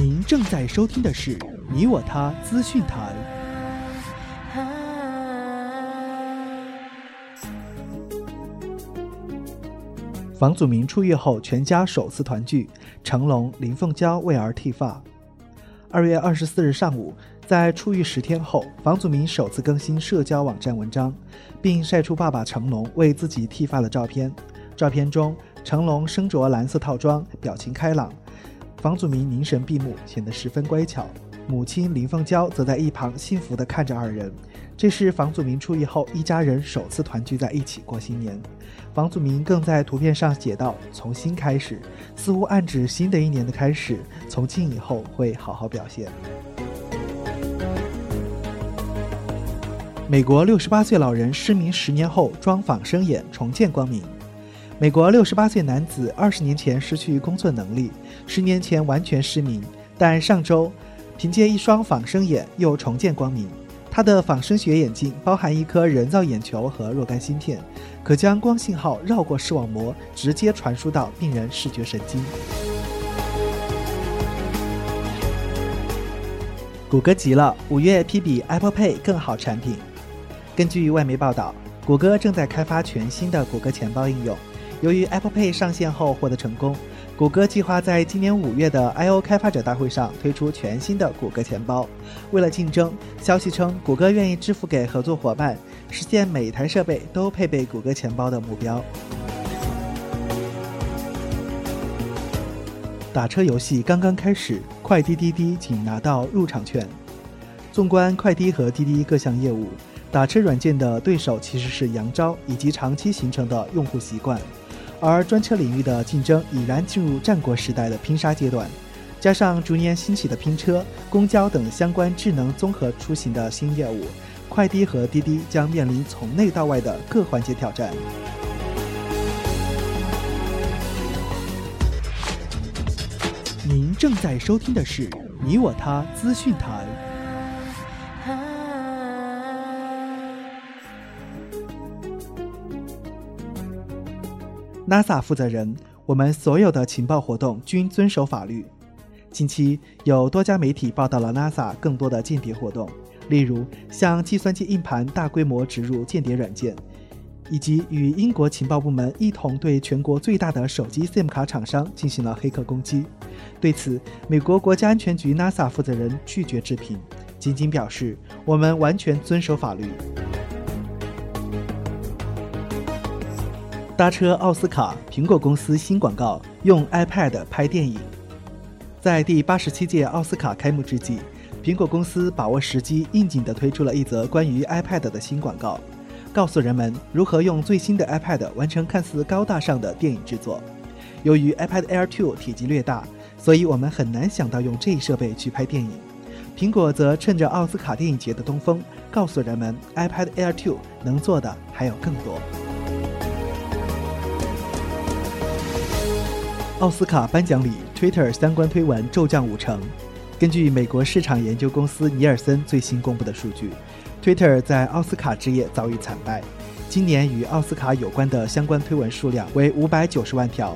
您正在收听的是《你我他资讯台》。房祖名出狱后，全家首次团聚，成龙、林凤娇为儿剃发。二月二十四日上午，在出狱十天后，房祖名首次更新社交网站文章，并晒出爸爸成龙为自己剃发的照片。照片中，成龙身着蓝色套装，表情开朗；房祖名凝神闭目，显得十分乖巧。母亲林凤娇则在一旁幸福地看着二人。这是房祖名出狱后一家人首次团聚在一起过新年。房祖名更在图片上写道：“从新开始”，似乎暗指新的一年的开始。从今以后会好好表现。美国六十八岁老人失明十年后装仿生眼重见光明。美国六十八岁男子二十年前失去工作能力，十年前完全失明，但上周凭借一双仿生眼又重见光明。他的仿生学眼镜包含一颗人造眼球和若干芯片，可将光信号绕过视网膜，直接传输到病人视觉神经。谷歌急了，五月批比 Apple Pay 更好产品。根据外媒报道，谷歌正在开发全新的谷歌钱包应用。由于 Apple Pay 上线后获得成功，谷歌计划在今年五月的 I/O 开发者大会上推出全新的谷歌钱包。为了竞争，消息称谷歌愿意支付给合作伙伴，实现每台设备都配备谷歌钱包的目标。打车游戏刚刚开始，快滴滴滴仅拿到入场券。纵观快滴和滴滴各项业务，打车软件的对手其实是杨昭以及长期形成的用户习惯。而专车领域的竞争已然进入战国时代的拼杀阶段，加上逐年兴起的拼车、公交等相关智能综合出行的新业务，快滴和滴滴将面临从内到外的各环节挑战。您正在收听的是《你我他资讯台》。NASA 负责人，我们所有的情报活动均遵守法律。近期有多家媒体报道了 NASA 更多的间谍活动，例如向计算机硬盘大规模植入间谍软件，以及与英国情报部门一同对全国最大的手机 SIM 卡厂商进行了黑客攻击。对此，美国国家安全局 NASA 负责人拒绝置评，仅仅表示我们完全遵守法律。搭车奥斯卡，苹果公司新广告用 iPad 拍电影。在第八十七届奥斯卡开幕之际，苹果公司把握时机，应景地推出了一则关于 iPad 的新广告，告诉人们如何用最新的 iPad 完成看似高大上的电影制作。由于 iPad Air 2体积略大，所以我们很难想到用这一设备去拍电影。苹果则趁着奥斯卡电影节的东风，告诉人们 iPad Air 2能做的还有更多。奥斯卡颁奖礼，Twitter 相关推文骤降五成。根据美国市场研究公司尼尔森最新公布的数据，Twitter 在奥斯卡之夜遭遇惨败。今年与奥斯卡有关的相关推文数量为五百九十万条，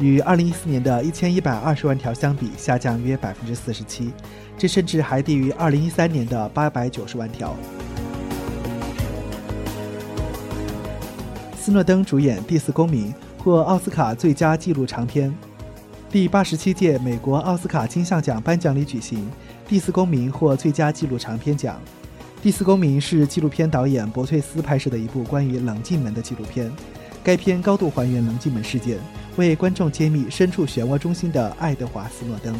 与二零一四年的一千一百二十万条相比，下降约百分之四十七。这甚至还低于二零一三年的八百九十万条。斯诺登主演《第四公民》。获奥斯卡最佳纪录长片。第八十七届美国奥斯卡金像奖颁奖礼举行，《第四公民》获最佳纪录长片奖。《第四公民》是纪录片导演博翠斯拍摄的一部关于棱镜门的纪录片。该片高度还原棱镜门事件，为观众揭秘身处漩涡中心的爱德华·斯诺登。